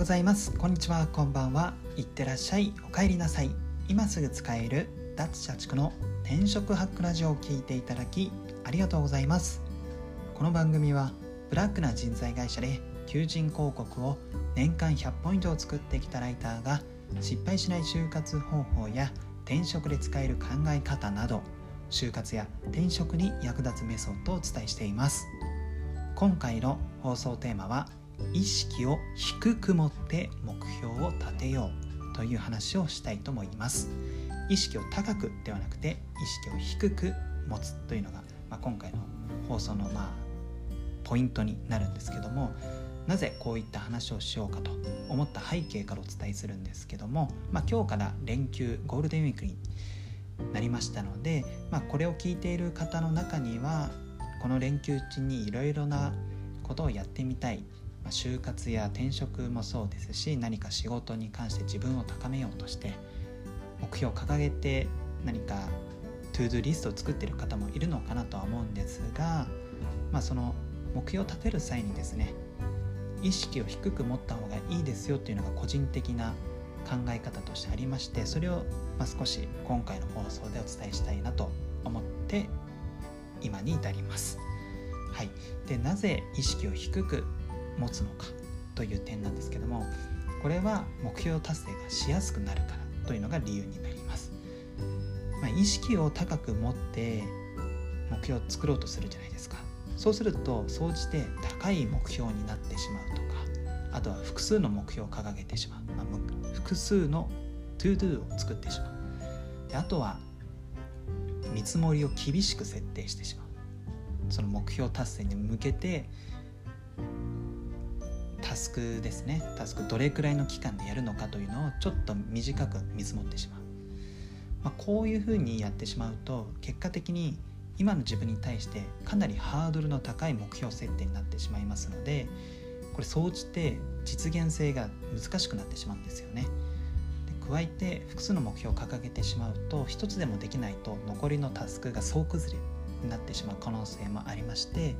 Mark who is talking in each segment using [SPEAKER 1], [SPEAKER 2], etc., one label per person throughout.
[SPEAKER 1] ございます。こんにちはこんばんは。いってらっしゃい。お帰りなさい。今すぐ使える脱社畜の転職ハックラジオを聞いていただきありがとうございます。この番組はブラックな人材会社で求人広告を年間100本以上作ってきたライターが失敗しない就活方法や転職で使える考え方など就活や転職に役立つメソッドをお伝えしています。今回の放送テーマは意識を低く持って目標を立てようという話をしたいと思います。意識を高くではなくて意識を低く持つというのが、まあ、今回の放送のまあポイントになるんですけどもなぜこういった話をしようかと思った背景からお伝えするんですけども、まあ、今日から連休ゴールデンウィークになりましたので、まあ、これを聞いている方の中にはこの連休中にいろいろなことをやってみたいま就活や転職もそうですし何か仕事に関して自分を高めようとして目標を掲げて何かトゥードゥリストを作ってる方もいるのかなとは思うんですが、まあ、その目標を立てる際にですね意識を低く持った方がいいですよっていうのが個人的な考え方としてありましてそれをま少し今回の放送でお伝えしたいなと思って今に至ります。はい、でなぜ意識を低く持つのかという点なんですけどもこれは目標達成がしやすくなるからというのが理由になります、まあ、意識を高く持って目標を作ろうとするじゃないですか。そうすると総じて高い目標になってしまうとかあとは複数の目標を掲げてしまう、まあ、複数の ToDo を作ってしまう。であとは見積もりを厳しく設定してしまう。その目標達成に向けてスクですね。タスクどれくらいの期間でやるのかというのをちょっと短く見積もってしまう、まあ、こういうふうにやってしまうと結果的に今の自分に対してかなりハードルの高い目標設定になってしまいますのでこれ総じて実現性が難しくなってしまうんですよね。で加えて複数の目標を掲げてしまうと一つでもできないと残りのタスクが総崩れになってしまう可能性もありまして、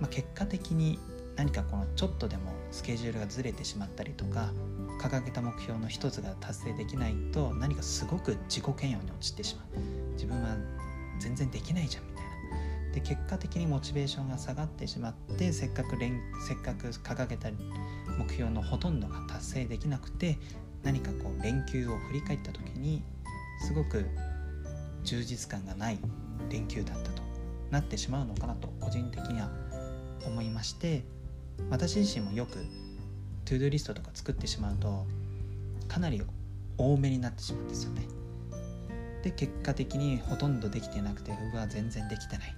[SPEAKER 1] まあ、結果的に何かこのちょっとでもスケジュールがずれてしまったりとか掲げた目標の一つが達成できないと何かすごく自己嫌悪に陥ってしまう。自分は全然できないじゃんみたいな。で結果的にモチベーションが下がってしまってせっかくせっかく掲げた目標のほとんどが達成できなくて何かこう連休を振り返った時にすごく充実感がない連休だったとなってしまうのかなと個人的には思いまして私自身もよくトゥードゥリストとか作ってしまうとかなり多めになってしまうんですよね。で結果的にほとんどできてなくてうわ全然できてない。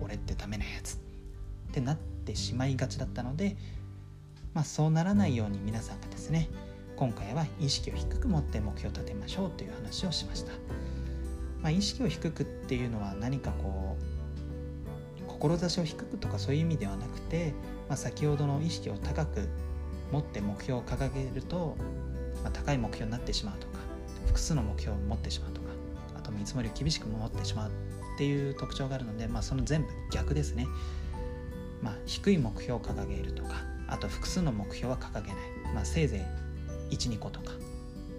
[SPEAKER 1] 俺ってダメなやつ。ってなってしまいがちだったのでまあそうならないように皆さんがですね今回は意識を低く持って目標を立てましょうという話をしました、まあ、意識を低くっていうのは何かこう志を低くとかそういう意味ではなくてまあ、先ほどの意識を高く持って目標を掲げると、まあ、高い目標になってしまうとか複数の目標を持ってしまうとかあと見積もりを厳しく持ってしまうっていう特徴があるので、まあ、その全部逆ですね、まあ、低い目標を掲げるとかあと複数の目標は掲げない、まあ、せいぜい12個とか、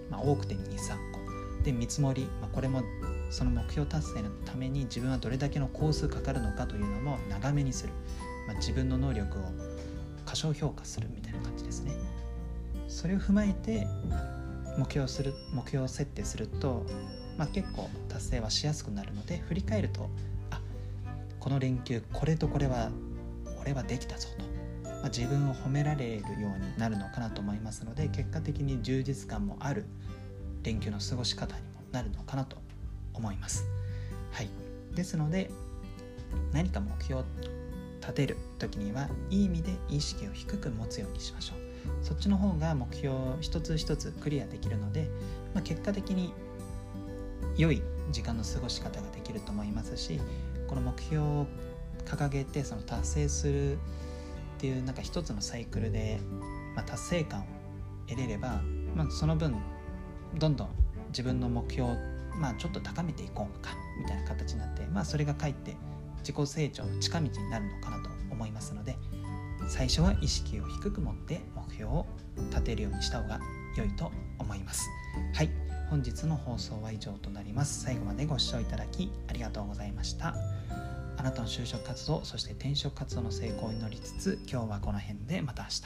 [SPEAKER 1] まあ、多くて23個。で見積もり、まあ、これもその目標達成のために自分はどれだけの工数かかるのかというのも長めにする。まあ、自分の能力を過小評価するみたいな感じですね。それを踏まえて目標する目標設定すると、まあ、結構達成はしやすくなるので振り返るとあこの連休これとこれは俺はできたぞと、まあ、自分を褒められるようになるのかなと思いますので結果的に充実感もある連休の過ごし方にもなるのかなと思います。はい、ですので何か目標を立てる時にはいい意味で意識を低く持つようにしましょうそっちの方が目標一つ一つクリアできるので、まあ、結果的に良い時間の過ごし方ができると思いますしこの目標を掲げてその達成するっていうなんか一つのサイクルで、まあ、達成感を得れれば、まあ、その分どんどん自分の目標を、まあ、ちょっと高めていこうかみたいな形になって、まあ、それがかえって自己成長の近道になるのかなと思いますので最初は意識を低く持って目標を立てるようにした方が良いと思います。はい。本日の放送は以上となります。最後までご視聴いただきありがとうございました。あなたの就職活動そして転職活動の成功を祈りつつ今日はこの辺でまた明日。